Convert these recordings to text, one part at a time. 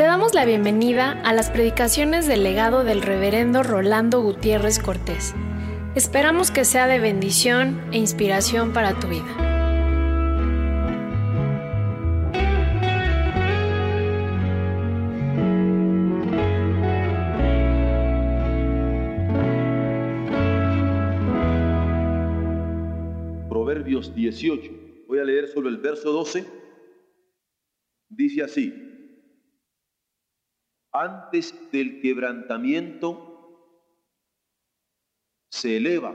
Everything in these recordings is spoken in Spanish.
Te damos la bienvenida a las predicaciones del legado del reverendo Rolando Gutiérrez Cortés. Esperamos que sea de bendición e inspiración para tu vida. Proverbios 18. Voy a leer solo el verso 12. Dice así antes del quebrantamiento se eleva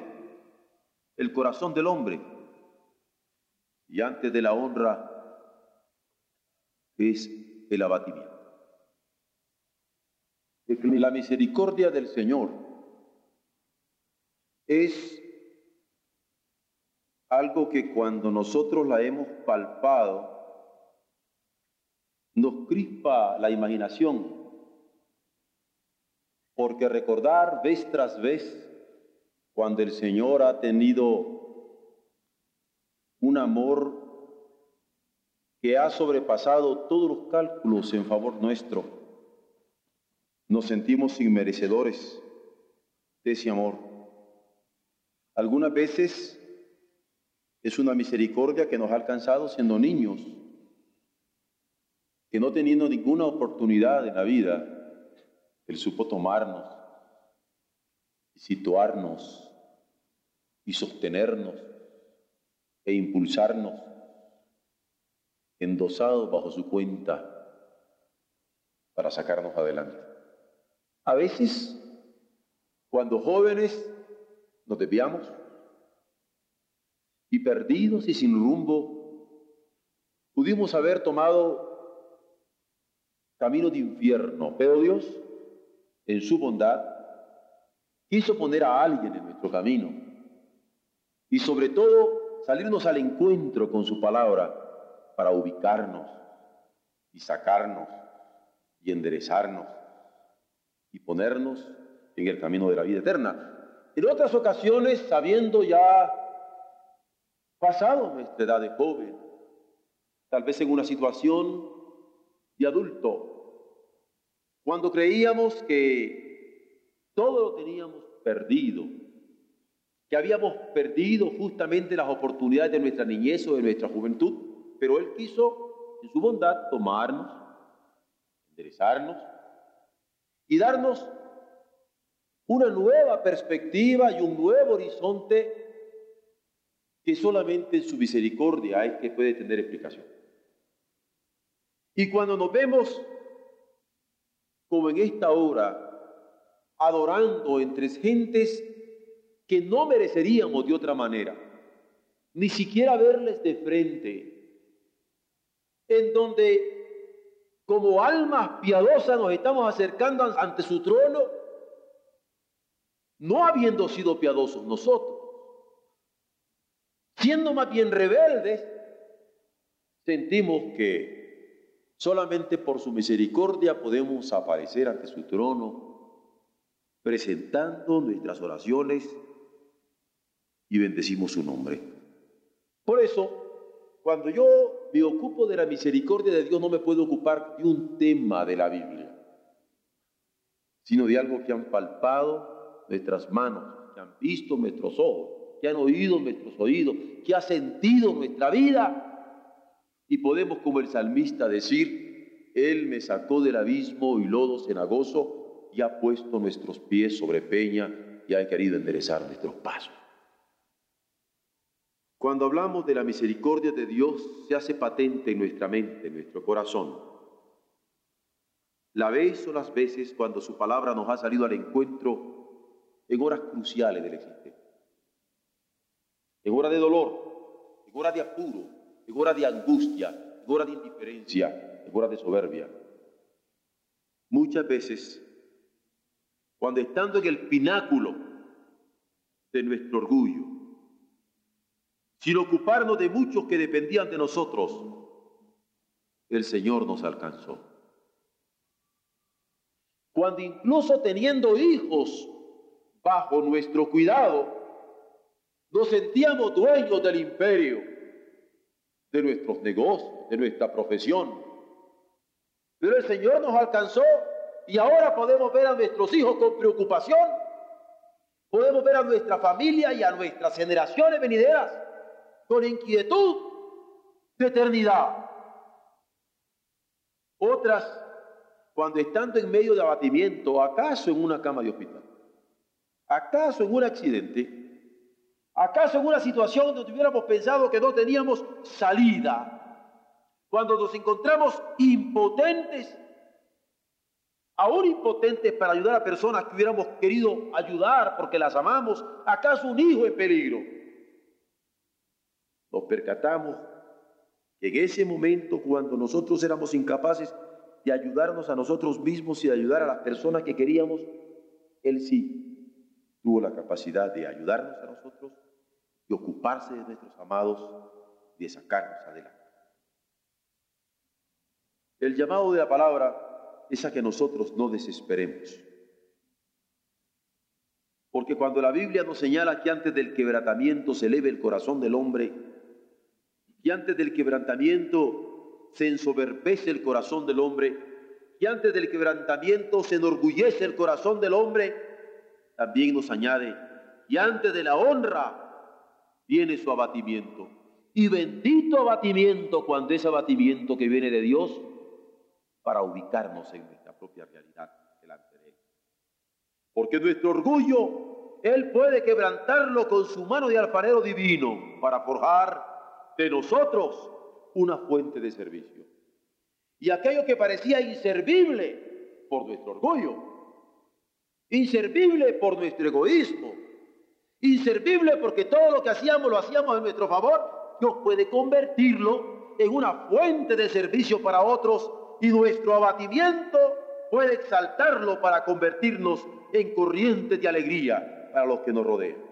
el corazón del hombre y antes de la honra es el abatimiento. La misericordia del Señor es algo que cuando nosotros la hemos palpado nos crispa la imaginación porque recordar vez tras vez cuando el Señor ha tenido un amor que ha sobrepasado todos los cálculos en favor nuestro, nos sentimos inmerecedores de ese amor. Algunas veces es una misericordia que nos ha alcanzado siendo niños, que no teniendo ninguna oportunidad en la vida, él supo tomarnos y situarnos y sostenernos e impulsarnos, endosados bajo su cuenta para sacarnos adelante. A veces, cuando jóvenes nos desviamos y perdidos y sin rumbo, pudimos haber tomado camino de infierno, pero Dios en su bondad, quiso poner a alguien en nuestro camino y sobre todo salirnos al encuentro con su palabra para ubicarnos y sacarnos y enderezarnos y ponernos en el camino de la vida eterna. En otras ocasiones, sabiendo ya pasado nuestra edad de joven, tal vez en una situación de adulto, cuando creíamos que todo lo teníamos perdido, que habíamos perdido justamente las oportunidades de nuestra niñez o de nuestra juventud, pero Él quiso en su bondad tomarnos, enderezarnos y darnos una nueva perspectiva y un nuevo horizonte que solamente en su misericordia es que puede tener explicación. Y cuando nos vemos como en esta hora, adorando entre gentes que no mereceríamos de otra manera, ni siquiera verles de frente, en donde como almas piadosas nos estamos acercando ante su trono, no habiendo sido piadosos nosotros, siendo más bien rebeldes, sentimos que Solamente por su misericordia podemos aparecer ante su trono, presentando nuestras oraciones y bendecimos su nombre. Por eso, cuando yo me ocupo de la misericordia de Dios, no me puedo ocupar de un tema de la Biblia, sino de algo que han palpado nuestras manos, que han visto nuestros ojos, que han oído nuestros oídos, que ha sentido nuestra vida y podemos como el salmista decir, Él me sacó del abismo y lodo cenagoso y ha puesto nuestros pies sobre peña y ha querido enderezar nuestros pasos. Cuando hablamos de la misericordia de Dios, se hace patente en nuestra mente, en nuestro corazón. La vez o las veces cuando su palabra nos ha salido al encuentro en horas cruciales del existencia. En hora de dolor, en hora de apuro, hora de angustia, hora de indiferencia, en hora de soberbia. Muchas veces, cuando estando en el pináculo de nuestro orgullo, sin ocuparnos de muchos que dependían de nosotros, el Señor nos alcanzó. Cuando incluso teniendo hijos bajo nuestro cuidado, nos sentíamos dueños del imperio de nuestros negocios, de nuestra profesión. Pero el Señor nos alcanzó y ahora podemos ver a nuestros hijos con preocupación. Podemos ver a nuestra familia y a nuestras generaciones venideras con inquietud de eternidad. Otras, cuando estando en medio de abatimiento, acaso en una cama de hospital, acaso en un accidente, acaso en una situación donde hubiéramos pensado que no teníamos salida, cuando nos encontramos impotentes, aún impotentes para ayudar a personas que hubiéramos querido ayudar porque las amamos, acaso un hijo en peligro, nos percatamos que en ese momento cuando nosotros éramos incapaces de ayudarnos a nosotros mismos y de ayudar a las personas que queríamos, Él sí tuvo la capacidad de ayudarnos a nosotros y ocuparse de nuestros amados y de sacarnos adelante. El llamado de la palabra es a que nosotros no desesperemos. Porque cuando la Biblia nos señala que antes del quebrantamiento se eleve el corazón del hombre, y antes del quebrantamiento se ensoberbece el corazón del hombre, y antes del quebrantamiento se enorgullece el corazón del hombre, también nos añade, y antes de la honra viene su abatimiento. Y bendito abatimiento cuando ese abatimiento que viene de Dios para ubicarnos en nuestra propia realidad delante de Él. Porque nuestro orgullo, Él puede quebrantarlo con su mano de alfarero divino para forjar de nosotros una fuente de servicio. Y aquello que parecía inservible por nuestro orgullo, inservible por nuestro egoísmo, inservible porque todo lo que hacíamos lo hacíamos en nuestro favor, Dios puede convertirlo en una fuente de servicio para otros y nuestro abatimiento puede exaltarlo para convertirnos en corrientes de alegría para los que nos rodean.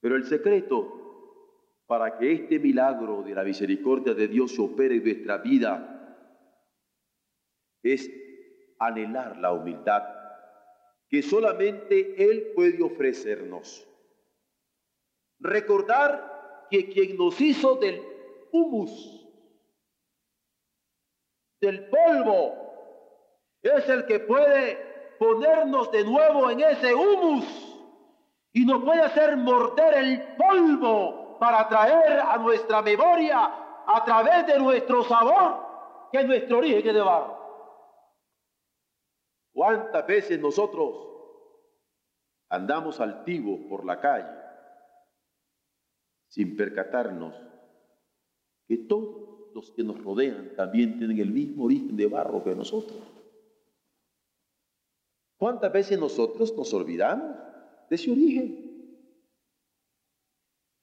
Pero el secreto para que este milagro de la misericordia de Dios se opere en nuestra vida es anhelar la humildad que solamente Él puede ofrecernos. Recordar que quien nos hizo del humus, del polvo, es el que puede ponernos de nuevo en ese humus y nos puede hacer morder el polvo para traer a nuestra memoria a través de nuestro sabor, que es nuestro origen de barro. ¿Cuántas veces nosotros andamos altivos por la calle sin percatarnos que todos los que nos rodean también tienen el mismo origen de barro que nosotros. ¿Cuántas veces nosotros nos olvidamos de ese origen?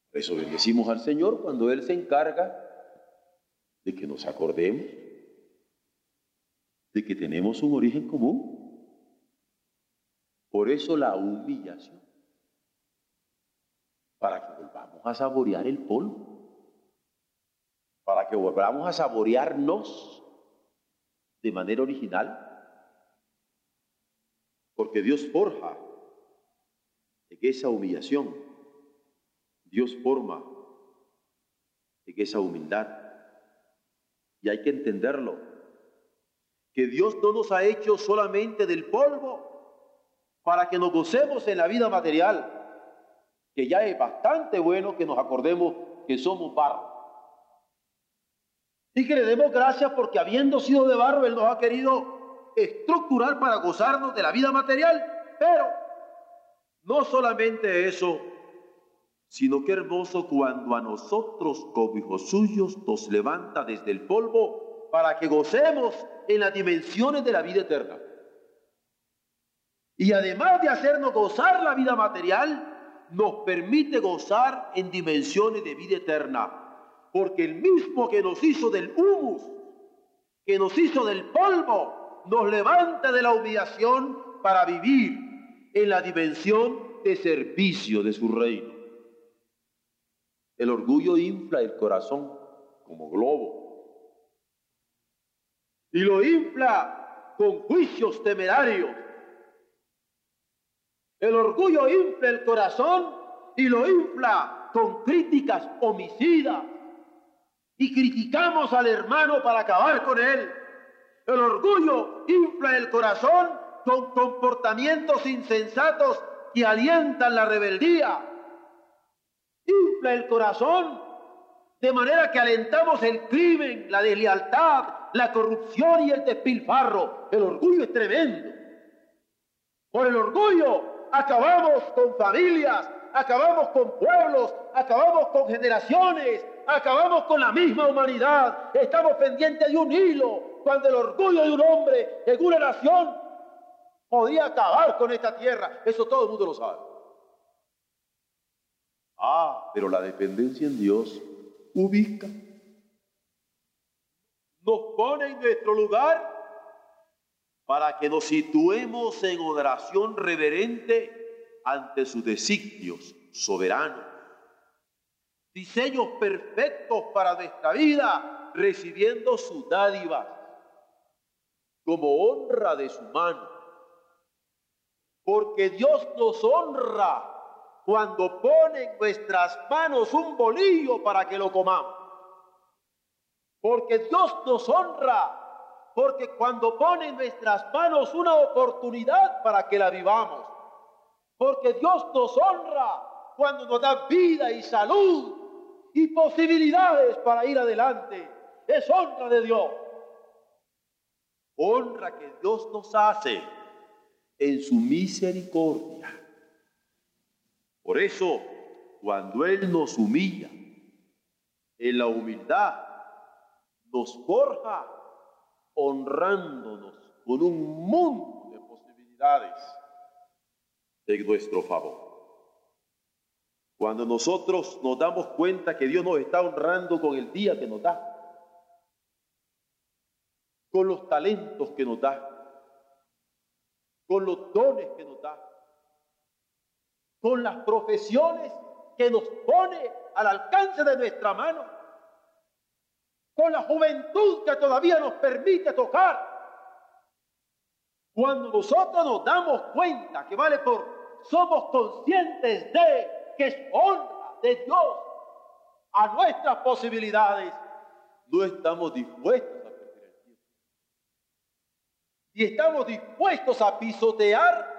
Por eso bendecimos al Señor cuando Él se encarga de que nos acordemos de que tenemos un origen común. Por eso la humillación, para que volvamos a saborear el polvo. Para que volvamos a saborearnos de manera original. Porque Dios forja en esa humillación, Dios forma en esa humildad. Y hay que entenderlo, que Dios no nos ha hecho solamente del polvo para que nos gocemos en la vida material, que ya es bastante bueno que nos acordemos que somos barro y que le demos gracias porque habiendo sido de barro, Él nos ha querido estructurar para gozarnos de la vida material. Pero no solamente eso, sino que hermoso cuando a nosotros como hijos suyos nos levanta desde el polvo para que gocemos en las dimensiones de la vida eterna. Y además de hacernos gozar la vida material, nos permite gozar en dimensiones de vida eterna porque el mismo que nos hizo del humus, que nos hizo del polvo, nos levanta de la humillación para vivir en la dimensión de servicio de su reino. El orgullo infla el corazón como globo y lo infla con juicios temerarios. El orgullo infla el corazón y lo infla con críticas homicidas y criticamos al hermano para acabar con él. El orgullo infla el corazón con comportamientos insensatos que alientan la rebeldía. Infla el corazón de manera que alentamos el crimen, la deslealtad, la corrupción y el despilfarro. El orgullo es tremendo. Por el orgullo acabamos con familias, acabamos con pueblos, acabamos con generaciones, acabamos con la misma humanidad. Estamos pendientes de un hilo cuando el orgullo de un hombre en una nación podía acabar con esta tierra. Eso todo el mundo lo sabe. Ah, pero la dependencia en Dios ubica. Nos pone en nuestro lugar para que nos situemos en oración reverente ante sus designios soberanos diseños perfectos para nuestra vida, recibiendo su dádiva como honra de su mano. Porque Dios nos honra cuando pone en nuestras manos un bolillo para que lo comamos. Porque Dios nos honra porque cuando pone en nuestras manos una oportunidad para que la vivamos. Porque Dios nos honra cuando nos da vida y salud y posibilidades para ir adelante. Es honra de Dios. Honra que Dios nos hace en su misericordia. Por eso, cuando Él nos humilla en la humildad, nos forja honrándonos con un mundo de posibilidades en nuestro favor. Cuando nosotros nos damos cuenta que Dios nos está honrando con el día que nos da, con los talentos que nos da, con los dones que nos da, con las profesiones que nos pone al alcance de nuestra mano, con la juventud que todavía nos permite tocar. Cuando nosotros nos damos cuenta que vale por, somos conscientes de que es honra de Dios a nuestras posibilidades, no estamos dispuestos a perder el tiempo. Y estamos dispuestos a pisotear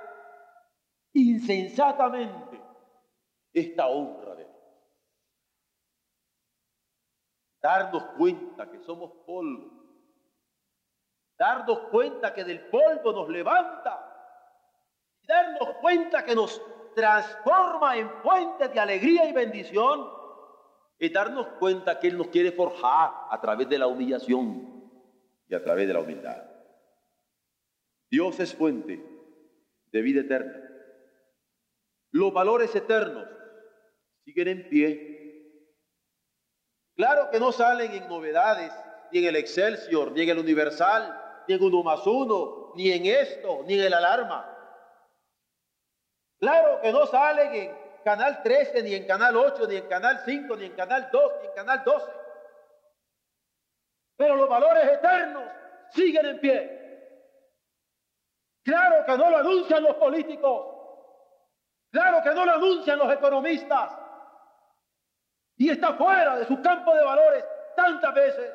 insensatamente esta honra de Dios. Darnos cuenta que somos polvo. Darnos cuenta que del polvo nos levanta. Darnos cuenta que nos transforma en fuente de alegría y bendición y darnos cuenta que Él nos quiere forjar a través de la humillación y a través de la humildad. Dios es fuente de vida eterna. Los valores eternos siguen en pie. Claro que no salen en novedades, ni en el Excelsior, ni en el Universal, ni en uno más uno, ni en esto, ni en el alarma. Claro que no salen en Canal 13, ni en Canal 8, ni en Canal 5, ni en Canal 2, ni en Canal 12. Pero los valores eternos siguen en pie. Claro que no lo anuncian los políticos. Claro que no lo anuncian los economistas. Y está fuera de su campo de valores tantas veces.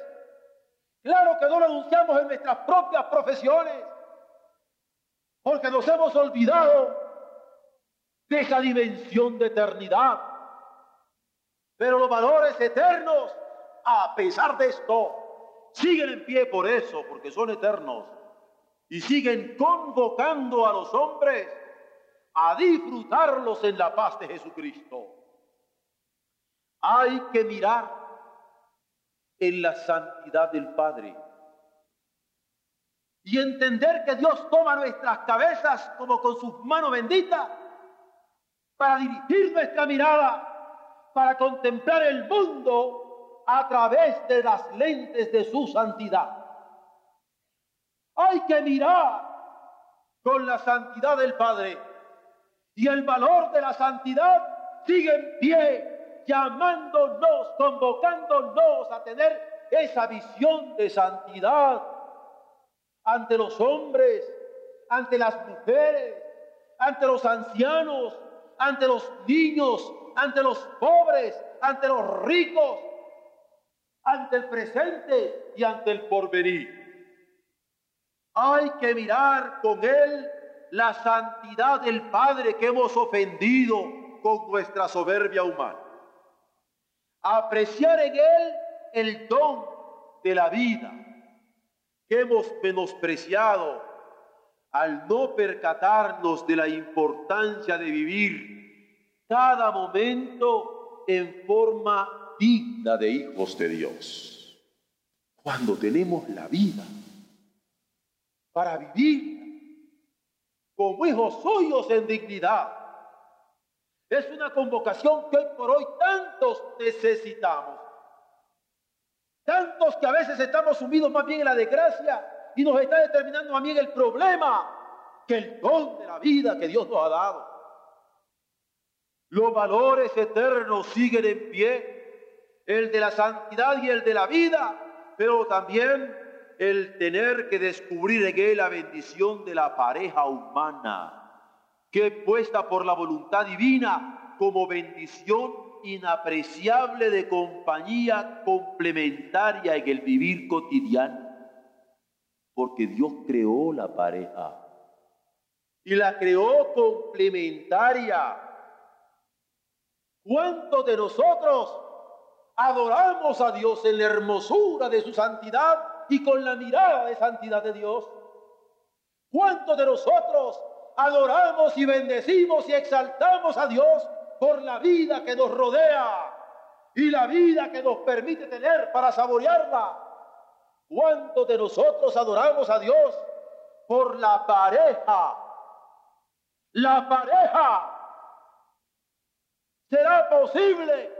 Claro que no lo anunciamos en nuestras propias profesiones. Porque nos hemos olvidado de esa dimensión de eternidad. Pero los valores eternos, a pesar de esto, siguen en pie por eso, porque son eternos, y siguen convocando a los hombres a disfrutarlos en la paz de Jesucristo. Hay que mirar en la santidad del Padre y entender que Dios toma nuestras cabezas como con sus manos benditas para dirigir nuestra mirada, para contemplar el mundo a través de las lentes de su santidad. Hay que mirar con la santidad del Padre y el valor de la santidad sigue en pie, llamándonos, convocándonos a tener esa visión de santidad ante los hombres, ante las mujeres, ante los ancianos, ante los niños, ante los pobres, ante los ricos, ante el presente y ante el porvenir. Hay que mirar con Él la santidad del Padre que hemos ofendido con nuestra soberbia humana. Apreciar en Él el don de la vida que hemos menospreciado al no percatarnos de la importancia de vivir cada momento en forma digna de hijos de Dios. Cuando tenemos la vida para vivir como hijos suyos en dignidad, es una convocación que hoy por hoy tantos necesitamos. Tantos que a veces estamos sumidos más bien en la desgracia y nos está determinando más bien el problema que el don de la vida que Dios nos ha dado. Los valores eternos siguen en pie, el de la santidad y el de la vida, pero también el tener que descubrir en él la bendición de la pareja humana que puesta por la voluntad divina como bendición inapreciable de compañía complementaria en el vivir cotidiano. Porque Dios creó la pareja y la creó complementaria. ¿Cuántos de nosotros adoramos a Dios en la hermosura de su santidad y con la mirada de santidad de Dios? ¿Cuántos de nosotros adoramos y bendecimos y exaltamos a Dios por la vida que nos rodea y la vida que nos permite tener para saborearla. ¿Cuántos de nosotros adoramos a Dios por la pareja? La pareja. ¿Será posible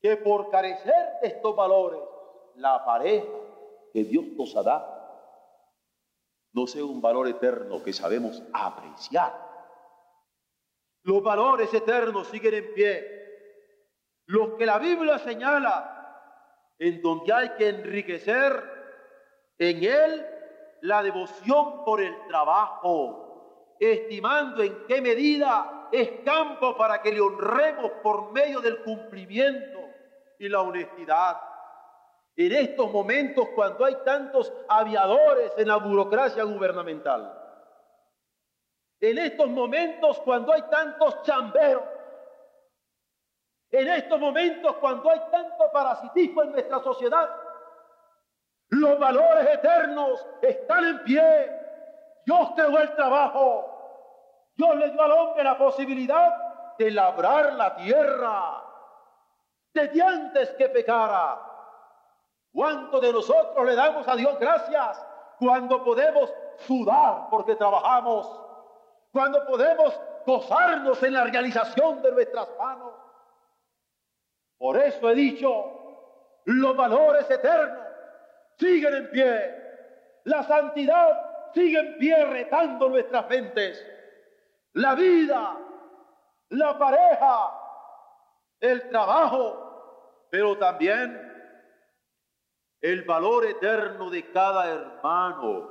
que por carecer de estos valores, la pareja que Dios nos ha dado no sea un valor eterno que sabemos apreciar. Los valores eternos siguen en pie. Los que la Biblia señala, en donde hay que enriquecer en él la devoción por el trabajo, estimando en qué medida es campo para que le honremos por medio del cumplimiento y la honestidad. En estos momentos, cuando hay tantos aviadores en la burocracia gubernamental, en estos momentos, cuando hay tantos chamberos, en estos momentos, cuando hay tanto parasitismo en nuestra sociedad, los valores eternos están en pie. Dios creó el trabajo. Dios le dio al hombre la posibilidad de labrar la tierra desde antes que pecara. ¿Cuánto de nosotros le damos a Dios gracias cuando podemos sudar porque trabajamos? Cuando podemos gozarnos en la realización de nuestras manos. Por eso he dicho, los valores eternos siguen en pie. La santidad sigue en pie retando nuestras mentes. La vida, la pareja, el trabajo, pero también el valor eterno de cada hermano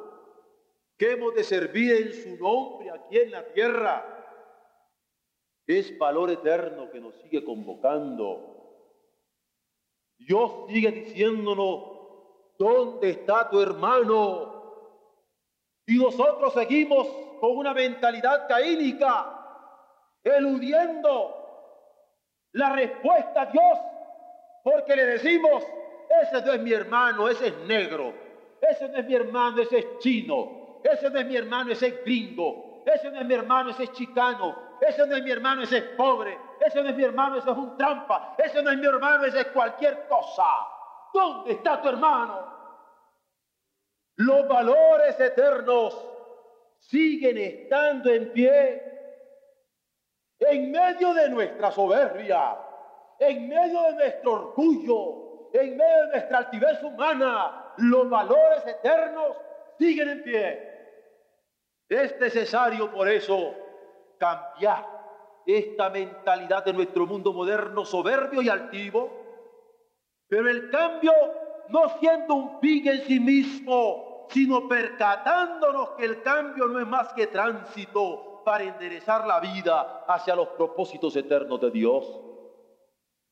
que hemos de servir en su nombre aquí en la tierra. Es valor eterno que nos sigue convocando. Dios sigue diciéndonos, ¿dónde está tu hermano? Y nosotros seguimos con una mentalidad caínica, eludiendo la respuesta a Dios, porque le decimos, ese no es mi hermano, ese es negro. Ese no es mi hermano, ese es chino. Ese no es mi hermano, ese es gringo. Ese no es mi hermano, ese es chicano. Ese no es mi hermano, ese es pobre. Ese no es mi hermano, ese es un trampa. Ese no es mi hermano, ese es cualquier cosa. ¿Dónde está tu hermano? Los valores eternos siguen estando en pie en medio de nuestra soberbia, en medio de nuestro orgullo, en medio de nuestra altivez humana, los valores eternos siguen en pie. Es necesario por eso cambiar esta mentalidad de nuestro mundo moderno soberbio y altivo, pero el cambio no siendo un fin en sí mismo, sino percatándonos que el cambio no es más que tránsito para enderezar la vida hacia los propósitos eternos de Dios.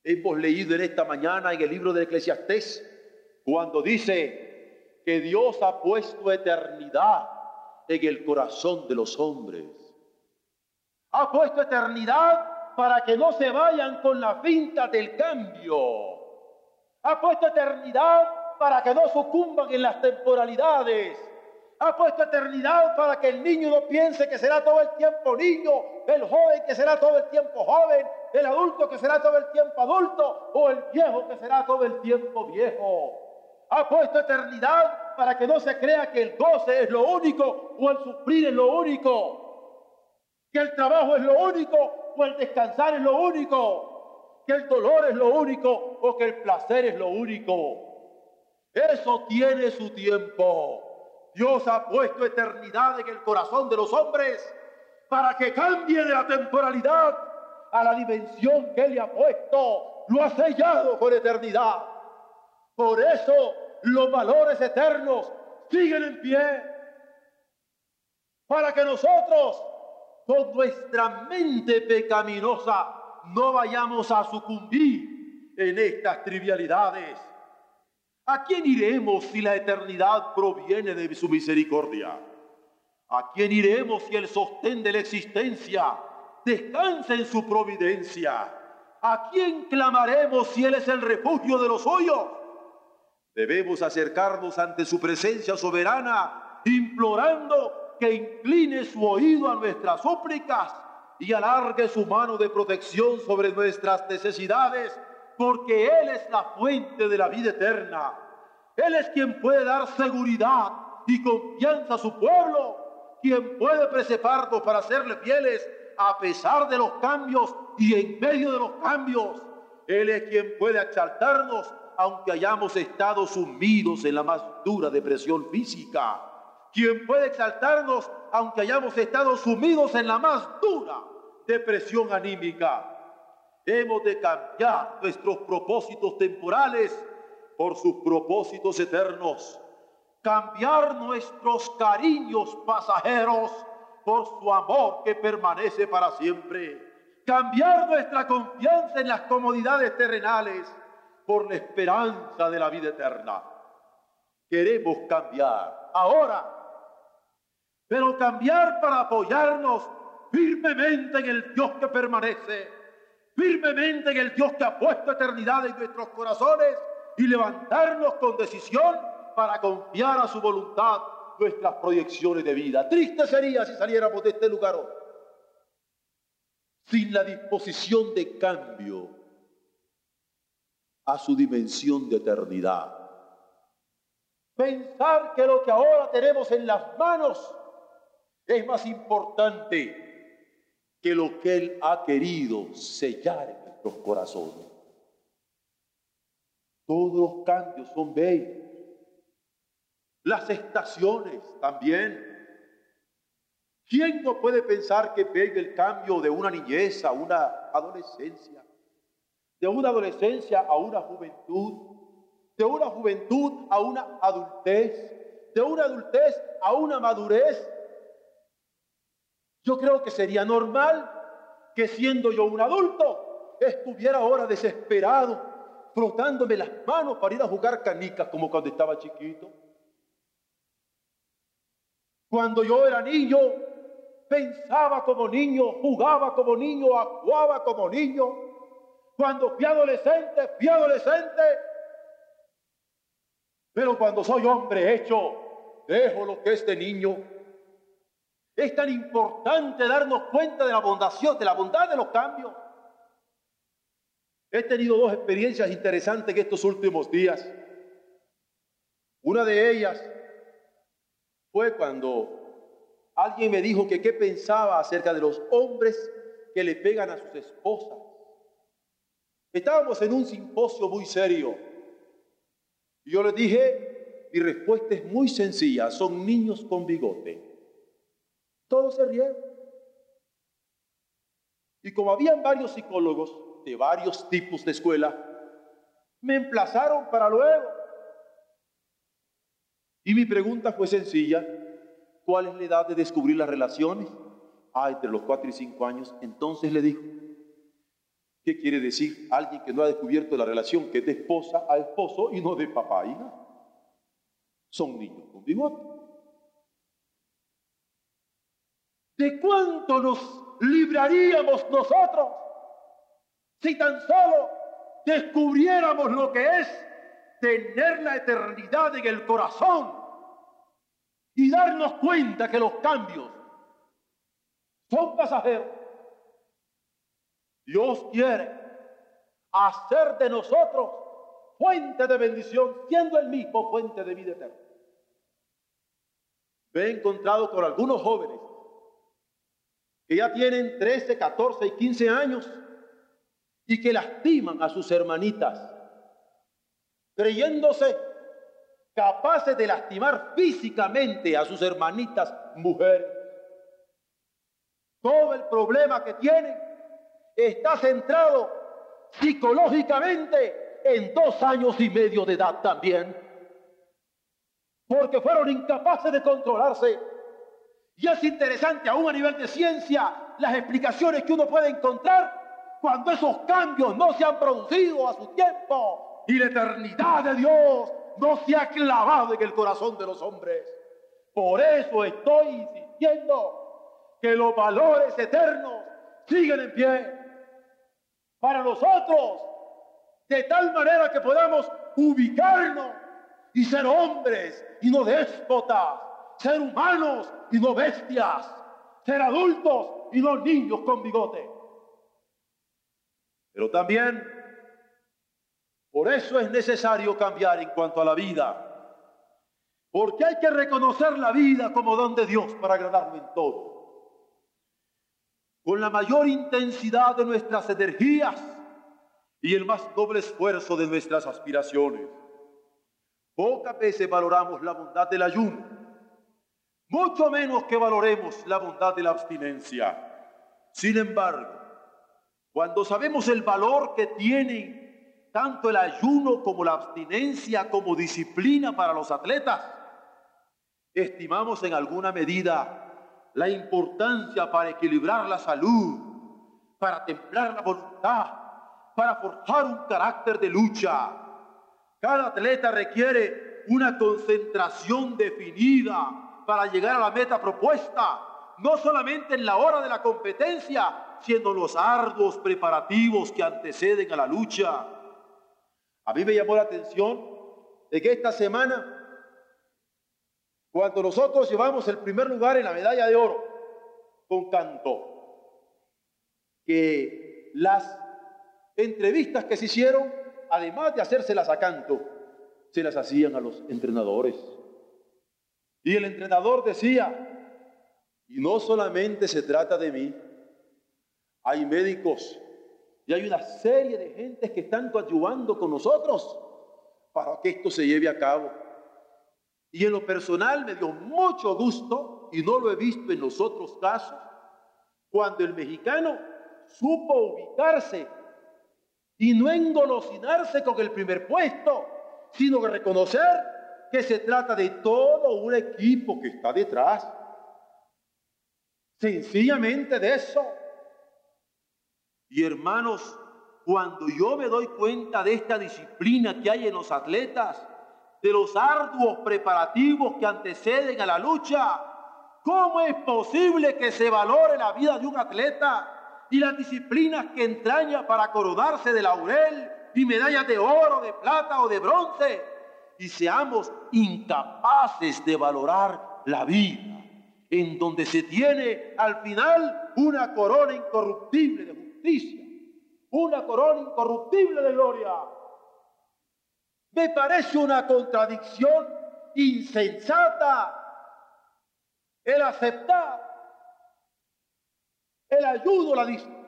Hemos leído en esta mañana en el libro de Eclesiastés cuando dice, que Dios ha puesto eternidad en el corazón de los hombres. Ha puesto eternidad para que no se vayan con la finta del cambio. Ha puesto eternidad para que no sucumban en las temporalidades. Ha puesto eternidad para que el niño no piense que será todo el tiempo niño, el joven que será todo el tiempo joven, el adulto que será todo el tiempo adulto o el viejo que será todo el tiempo viejo. Ha puesto eternidad para que no se crea que el goce es lo único o el sufrir es lo único, que el trabajo es lo único o el descansar es lo único, que el dolor es lo único o que el placer es lo único. Eso tiene su tiempo. Dios ha puesto eternidad en el corazón de los hombres para que cambie de la temporalidad a la dimensión que Él le ha puesto. Lo ha sellado con eternidad. Por eso los valores eternos siguen en pie. Para que nosotros, con nuestra mente pecaminosa, no vayamos a sucumbir en estas trivialidades. ¿A quién iremos si la eternidad proviene de su misericordia? ¿A quién iremos si el sostén de la existencia descansa en su providencia? ¿A quién clamaremos si Él es el refugio de los suyos? Debemos acercarnos ante su presencia soberana, implorando que incline su oído a nuestras súplicas y alargue su mano de protección sobre nuestras necesidades, porque Él es la fuente de la vida eterna. Él es quien puede dar seguridad y confianza a su pueblo, quien puede preservarnos para serle fieles a pesar de los cambios y en medio de los cambios. Él es quien puede exaltarnos aunque hayamos estado sumidos en la más dura depresión física. Quien puede exaltarnos aunque hayamos estado sumidos en la más dura depresión anímica. Hemos de cambiar nuestros propósitos temporales por sus propósitos eternos. Cambiar nuestros cariños pasajeros por su amor que permanece para siempre. Cambiar nuestra confianza en las comodidades terrenales por la esperanza de la vida eterna. Queremos cambiar ahora, pero cambiar para apoyarnos firmemente en el Dios que permanece, firmemente en el Dios que ha puesto eternidad en nuestros corazones y levantarnos con decisión para confiar a su voluntad nuestras proyecciones de vida. Triste sería si saliéramos de este lugar sin la disposición de cambio a su dimensión de eternidad. Pensar que lo que ahora tenemos en las manos es más importante que lo que Él ha querido sellar en nuestros corazones. Todos los cambios son bellos. Las estaciones también. ¿Quién no puede pensar que bello el cambio de una niñez a una adolescencia? de una adolescencia a una juventud, de una juventud a una adultez, de una adultez a una madurez. Yo creo que sería normal que siendo yo un adulto estuviera ahora desesperado, frotándome las manos para ir a jugar canicas como cuando estaba chiquito. Cuando yo era niño, pensaba como niño, jugaba como niño, actuaba como niño. Cuando fui adolescente, fui adolescente. Pero cuando soy hombre hecho, dejo lo que es de niño. Es tan importante darnos cuenta de la bondación, de la bondad de los cambios. He tenido dos experiencias interesantes en estos últimos días. Una de ellas fue cuando alguien me dijo que qué pensaba acerca de los hombres que le pegan a sus esposas. Estábamos en un simposio muy serio. Y yo les dije, mi respuesta es muy sencilla, son niños con bigote. Todos se rieron. Y como habían varios psicólogos de varios tipos de escuela, me emplazaron para luego. Y mi pregunta fue sencilla, ¿cuál es la edad de descubrir las relaciones? Ah, entre los cuatro y cinco años. Entonces le dijo, ¿Qué quiere decir alguien que no ha descubierto la relación que es de esposa a esposo y no de papá a hija? son niños con bigote. ¿De cuánto nos libraríamos nosotros si tan solo descubriéramos lo que es tener la eternidad en el corazón y darnos cuenta que los cambios son pasajeros? Dios quiere hacer de nosotros fuente de bendición, siendo el mismo fuente de vida eterna. Me he encontrado con algunos jóvenes que ya tienen 13, 14 y 15 años y que lastiman a sus hermanitas, creyéndose capaces de lastimar físicamente a sus hermanitas mujeres. Todo el problema que tienen está centrado psicológicamente en dos años y medio de edad también, porque fueron incapaces de controlarse. Y es interesante aún a nivel de ciencia las explicaciones que uno puede encontrar cuando esos cambios no se han producido a su tiempo y la eternidad de Dios no se ha clavado en el corazón de los hombres. Por eso estoy insistiendo que los valores eternos siguen en pie para nosotros, de tal manera que podamos ubicarnos y ser hombres y no déspotas, ser humanos y no bestias, ser adultos y no niños con bigote. Pero también por eso es necesario cambiar en cuanto a la vida. Porque hay que reconocer la vida como don de Dios para agradarlo en todo. Con la mayor intensidad de nuestras energías y el más noble esfuerzo de nuestras aspiraciones. Pocas veces valoramos la bondad del ayuno, mucho menos que valoremos la bondad de la abstinencia. Sin embargo, cuando sabemos el valor que tienen tanto el ayuno como la abstinencia como disciplina para los atletas. Estimamos en alguna medida la importancia para equilibrar la salud, para templar la voluntad, para forjar un carácter de lucha. Cada atleta requiere una concentración definida para llegar a la meta propuesta, no solamente en la hora de la competencia, siendo los arduos preparativos que anteceden a la lucha. A mí me llamó la atención de que esta semana, cuando nosotros llevamos el primer lugar en la medalla de oro con Canto, que las entrevistas que se hicieron, además de hacérselas a Canto, se las hacían a los entrenadores. Y el entrenador decía, y no solamente se trata de mí, hay médicos y hay una serie de gentes que están coadyuvando con nosotros para que esto se lleve a cabo. Y en lo personal me dio mucho gusto, y no lo he visto en los otros casos, cuando el mexicano supo ubicarse y no engolosinarse con el primer puesto, sino que reconocer que se trata de todo un equipo que está detrás. Sencillamente de eso. Y hermanos, cuando yo me doy cuenta de esta disciplina que hay en los atletas, de los arduos preparativos que anteceden a la lucha, ¿cómo es posible que se valore la vida de un atleta y las disciplinas que entraña para coronarse de laurel y medallas de oro, de plata o de bronce y seamos incapaces de valorar la vida? en donde se tiene al final una corona incorruptible de una corona incorruptible de gloria. Me parece una contradicción insensata el aceptar el ayudo, la,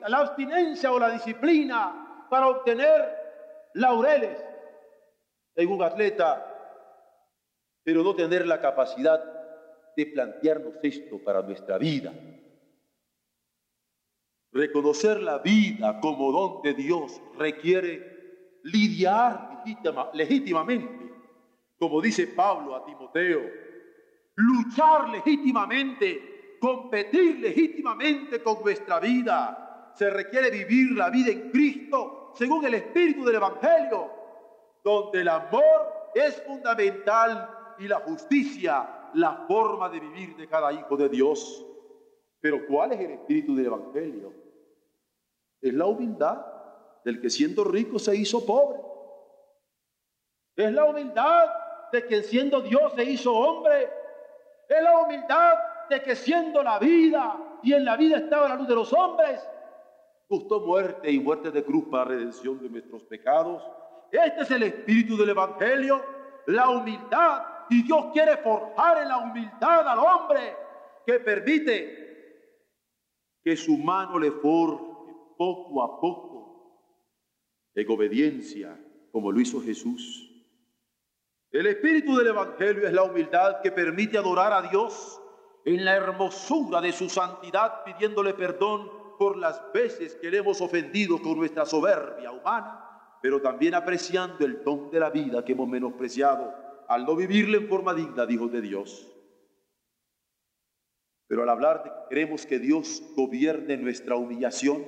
la abstinencia o la disciplina para obtener laureles en un atleta, pero no tener la capacidad de plantearnos esto para nuestra vida. Reconocer la vida como don de Dios requiere lidiar legítimamente, como dice Pablo a Timoteo, luchar legítimamente, competir legítimamente con nuestra vida. Se requiere vivir la vida en Cristo según el espíritu del Evangelio, donde el amor es fundamental y la justicia la forma de vivir de cada hijo de Dios. Pero ¿cuál es el espíritu del Evangelio? Es la humildad del que siendo rico se hizo pobre. Es la humildad de que siendo Dios se hizo hombre. Es la humildad de que siendo la vida y en la vida estaba la luz de los hombres, gustó muerte y muerte de cruz para redención de nuestros pecados. Este es el espíritu del Evangelio, la humildad. Y Dios quiere forjar en la humildad al hombre que permite que su mano le forje poco a poco en obediencia como lo hizo Jesús. El espíritu del Evangelio es la humildad que permite adorar a Dios en la hermosura de su santidad, pidiéndole perdón por las veces que le hemos ofendido con nuestra soberbia humana, pero también apreciando el don de la vida que hemos menospreciado al no vivirle en forma digna de de Dios. Pero al hablar de que queremos que Dios gobierne nuestra humillación,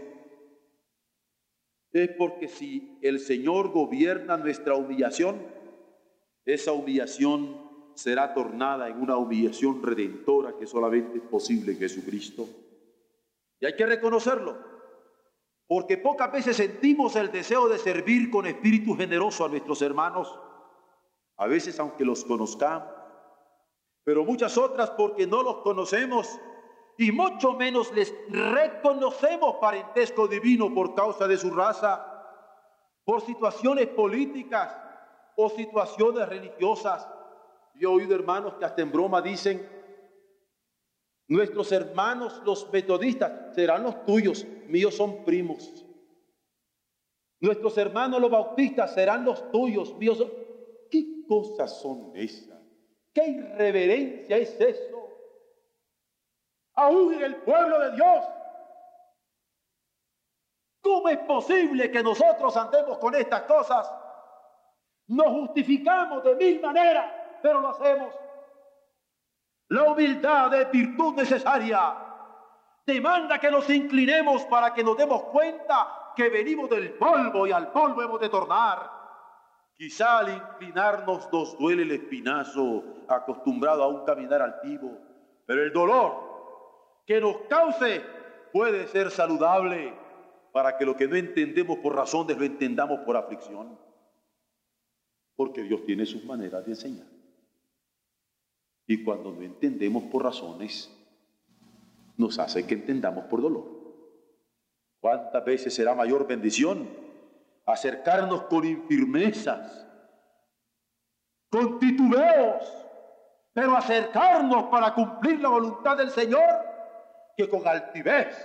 es porque si el Señor gobierna nuestra humillación, esa humillación será tornada en una humillación redentora que solamente es posible en Jesucristo. Y hay que reconocerlo, porque pocas veces sentimos el deseo de servir con espíritu generoso a nuestros hermanos, a veces aunque los conozcamos, pero muchas otras porque no los conocemos y mucho menos les reconocemos parentesco divino por causa de su raza, por situaciones políticas o situaciones religiosas yo he oído hermanos que hasta en broma dicen, nuestros hermanos los metodistas serán los tuyos, míos son primos. Nuestros hermanos los bautistas serán los tuyos, míos son... ¿Qué cosas son esas? ¿Qué irreverencia es eso? Aún en el pueblo de Dios. ¿Cómo es posible que nosotros andemos con estas cosas? Nos justificamos de mil maneras pero lo hacemos. La humildad es virtud necesaria. Demanda que nos inclinemos para que nos demos cuenta que venimos del polvo y al polvo hemos de tornar. Quizá al inclinarnos nos duele el espinazo, acostumbrado a un caminar altivo, pero el dolor que nos cause puede ser saludable para que lo que no entendemos por razones lo entendamos por aflicción. Porque Dios tiene sus maneras de enseñar. Y cuando no entendemos por razones, nos hace que entendamos por dolor. ¿Cuántas veces será mayor bendición acercarnos con infirmezas, con titubeos, pero acercarnos para cumplir la voluntad del Señor, que con altivez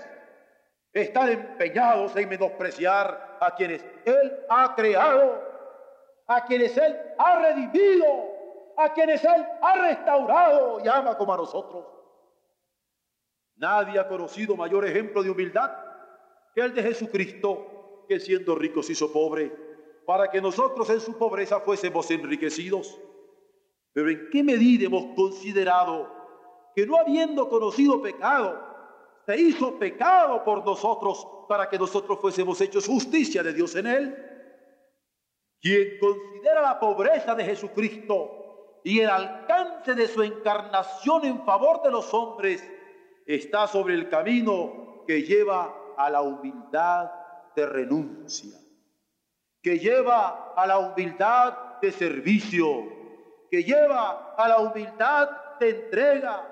estar empeñados en menospreciar a quienes Él ha creado, a quienes Él ha redimido, a quienes Él ha restaurado y ama como a nosotros. Nadie ha conocido mayor ejemplo de humildad que el de Jesucristo, que siendo rico se hizo pobre, para que nosotros en su pobreza fuésemos enriquecidos. Pero ¿en qué medida hemos considerado que no habiendo conocido pecado, se hizo pecado por nosotros para que nosotros fuésemos hechos justicia de Dios en él? Quien considera la pobreza de Jesucristo y el alcance de su encarnación en favor de los hombres está sobre el camino que lleva a la humildad de renuncia, que lleva a la humildad de servicio, que lleva a la humildad de entrega,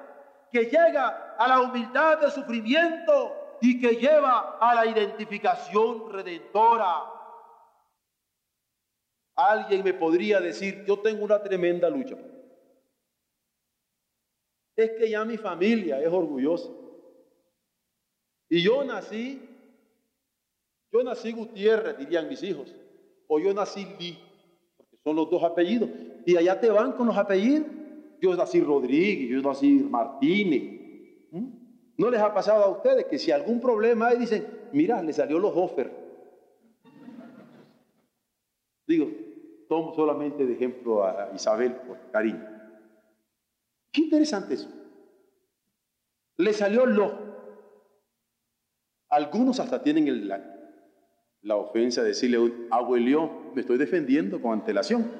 que llega a la humildad de sufrimiento y que lleva a la identificación redentora. Alguien me podría decir, yo tengo una tremenda lucha. Es que ya mi familia es orgullosa. Y yo nací, yo nací Gutiérrez, dirían mis hijos, o yo nací Lee, porque son los dos apellidos. Y allá te van con los apellidos. Yo nací Rodríguez, yo nací Martínez. ¿No les ha pasado a ustedes que si algún problema hay, dicen, mira, le salió los Hofer? Digo, tomo solamente de ejemplo a Isabel por cariño. Qué interesante eso. Le salió lo. Algunos hasta tienen la, la, ofensa de decirle, abuelo, me estoy defendiendo con antelación.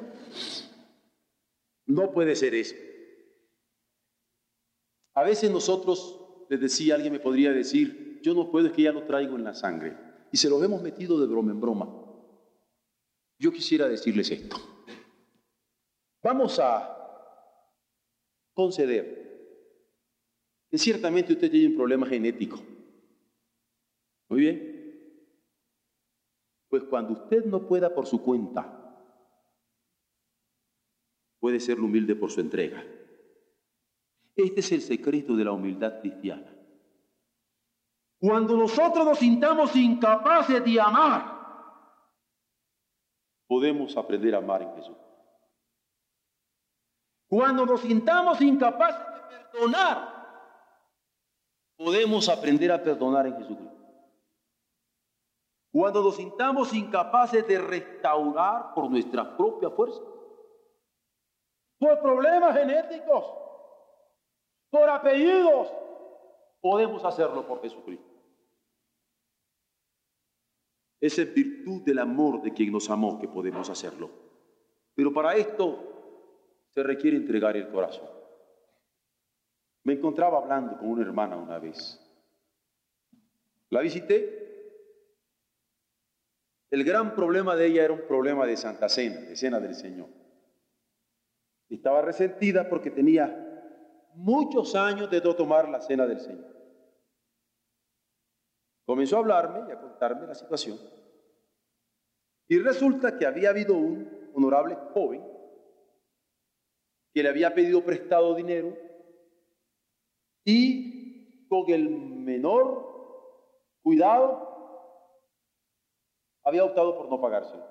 No puede ser eso. A veces nosotros, les decía, alguien me podría decir, yo no puedo, es que ya lo traigo en la sangre. Y se lo hemos metido de broma en broma. Yo quisiera decirles esto. Vamos a conceder que ciertamente usted tiene un problema genético. Muy bien. Pues cuando usted no pueda por su cuenta, puede ser humilde por su entrega. Este es el secreto de la humildad cristiana. Cuando nosotros nos sintamos incapaces de amar, podemos aprender a amar en Jesús. Cuando nos sintamos incapaces de perdonar, podemos aprender a perdonar en Jesucristo. Cuando nos sintamos incapaces de restaurar por nuestra propia fuerza, por problemas genéticos, por apellidos, podemos hacerlo por Jesucristo. Es en virtud del amor de quien nos amó que podemos hacerlo. Pero para esto se requiere entregar el corazón. Me encontraba hablando con una hermana una vez. La visité. El gran problema de ella era un problema de Santa Cena, de Cena del Señor. Estaba resentida porque tenía muchos años de no tomar la Cena del Señor. Comenzó a hablarme y a contarme la situación. Y resulta que había habido un honorable joven que le había pedido prestado dinero y con el menor cuidado había optado por no pagárselo.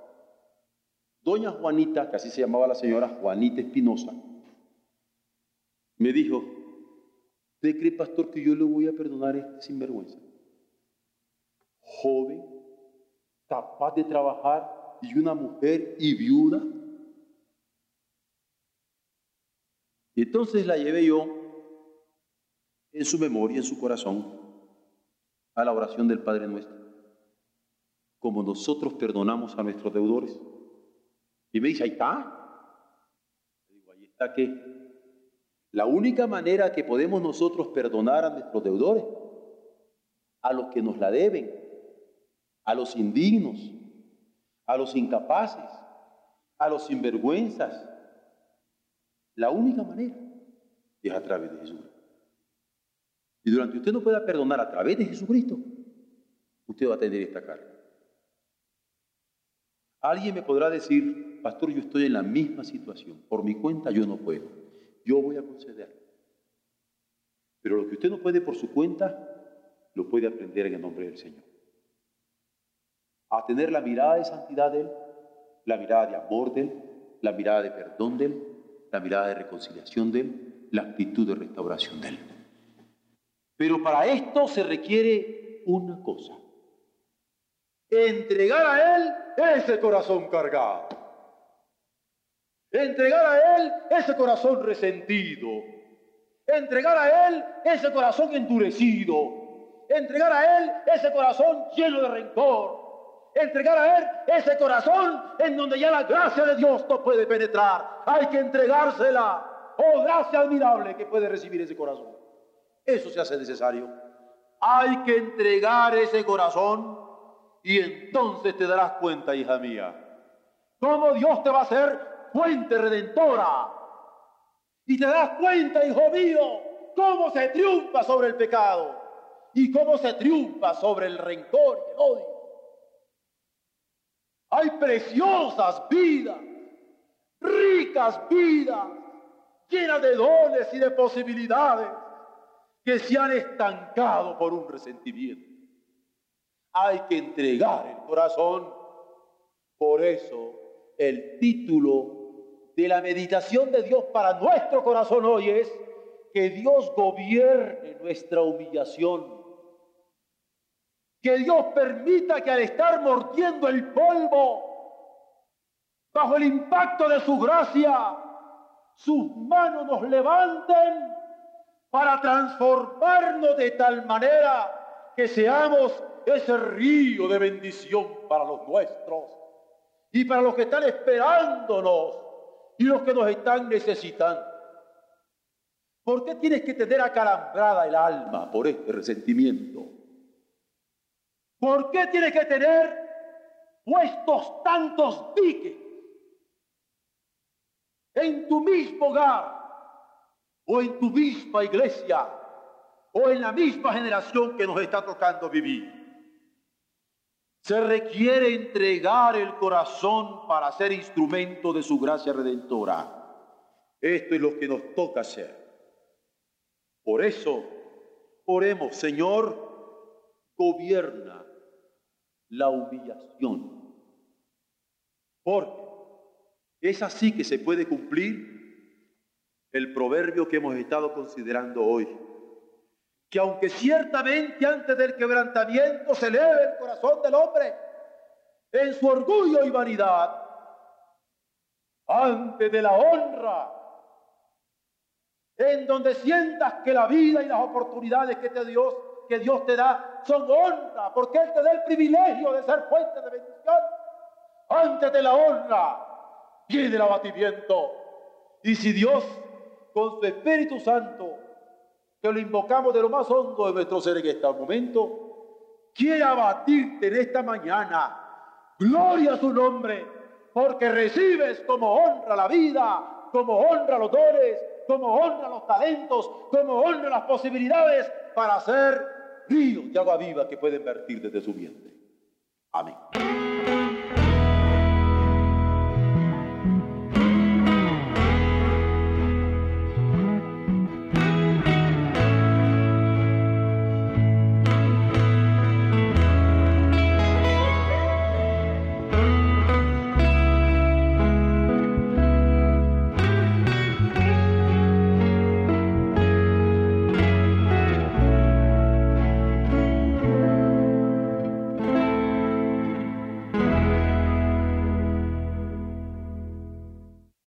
Doña Juanita, que así se llamaba la señora Juanita Espinosa, me dijo, ¿de cree, pastor, que yo le voy a perdonar este sinvergüenza? joven, capaz de trabajar y una mujer y viuda. Y entonces la llevé yo en su memoria, en su corazón, a la oración del Padre nuestro, como nosotros perdonamos a nuestros deudores. Y me dice, ahí está. digo, ahí está que la única manera que podemos nosotros perdonar a nuestros deudores, a los que nos la deben, a los indignos, a los incapaces, a los sinvergüenzas. La única manera es a través de Jesucristo. Y durante usted no pueda perdonar a través de Jesucristo, usted va a tener esta carga. Alguien me podrá decir, pastor, yo estoy en la misma situación, por mi cuenta yo no puedo, yo voy a conceder. Pero lo que usted no puede por su cuenta, lo puede aprender en el nombre del Señor a tener la mirada de santidad de Él, la mirada de amor de Él, la mirada de perdón de Él, la mirada de reconciliación de Él, la actitud de restauración de Él. Pero para esto se requiere una cosa, entregar a Él ese corazón cargado, entregar a Él ese corazón resentido, entregar a Él ese corazón endurecido, entregar a Él ese corazón lleno de rencor, entregar a Él ese corazón en donde ya la gracia de Dios no puede penetrar. Hay que entregársela. Oh, gracia admirable que puede recibir ese corazón. Eso se hace necesario. Hay que entregar ese corazón y entonces te darás cuenta, hija mía, cómo Dios te va a hacer fuente redentora. Y te das cuenta, hijo mío, cómo se triunfa sobre el pecado y cómo se triunfa sobre el rencor y el odio. Hay preciosas vidas, ricas vidas, llenas de dones y de posibilidades que se han estancado por un resentimiento. Hay que entregar el corazón. Por eso el título de la meditación de Dios para nuestro corazón hoy es que Dios gobierne nuestra humillación. Que Dios permita que al estar mordiendo el polvo, bajo el impacto de su gracia, sus manos nos levanten para transformarnos de tal manera que seamos ese río de bendición para los nuestros y para los que están esperándonos y los que nos están necesitando. ¿Por qué tienes que tener acalambrada el alma por este resentimiento? ¿Por qué tienes que tener puestos tantos diques en tu mismo hogar o en tu misma iglesia o en la misma generación que nos está tocando vivir? Se requiere entregar el corazón para ser instrumento de su gracia redentora. Esto es lo que nos toca hacer. Por eso, oremos, Señor, gobierna la humillación. Porque es así que se puede cumplir el proverbio que hemos estado considerando hoy. Que aunque ciertamente antes del quebrantamiento se eleve el corazón del hombre en su orgullo y vanidad, antes de la honra, en donde sientas que la vida y las oportunidades que te Dios, que Dios te da son honra, porque Él te da el privilegio de ser fuente de bendición. Antes de la honra viene el abatimiento. Y si Dios, con su Espíritu Santo, que lo invocamos de lo más hondo de nuestro ser en este momento, quiere abatirte en esta mañana, gloria a su nombre, porque recibes como honra la vida, como honra los dones, como honra los talentos, como honra las posibilidades para ser ríos de agua viva que pueden vertir desde su vientre. Amén.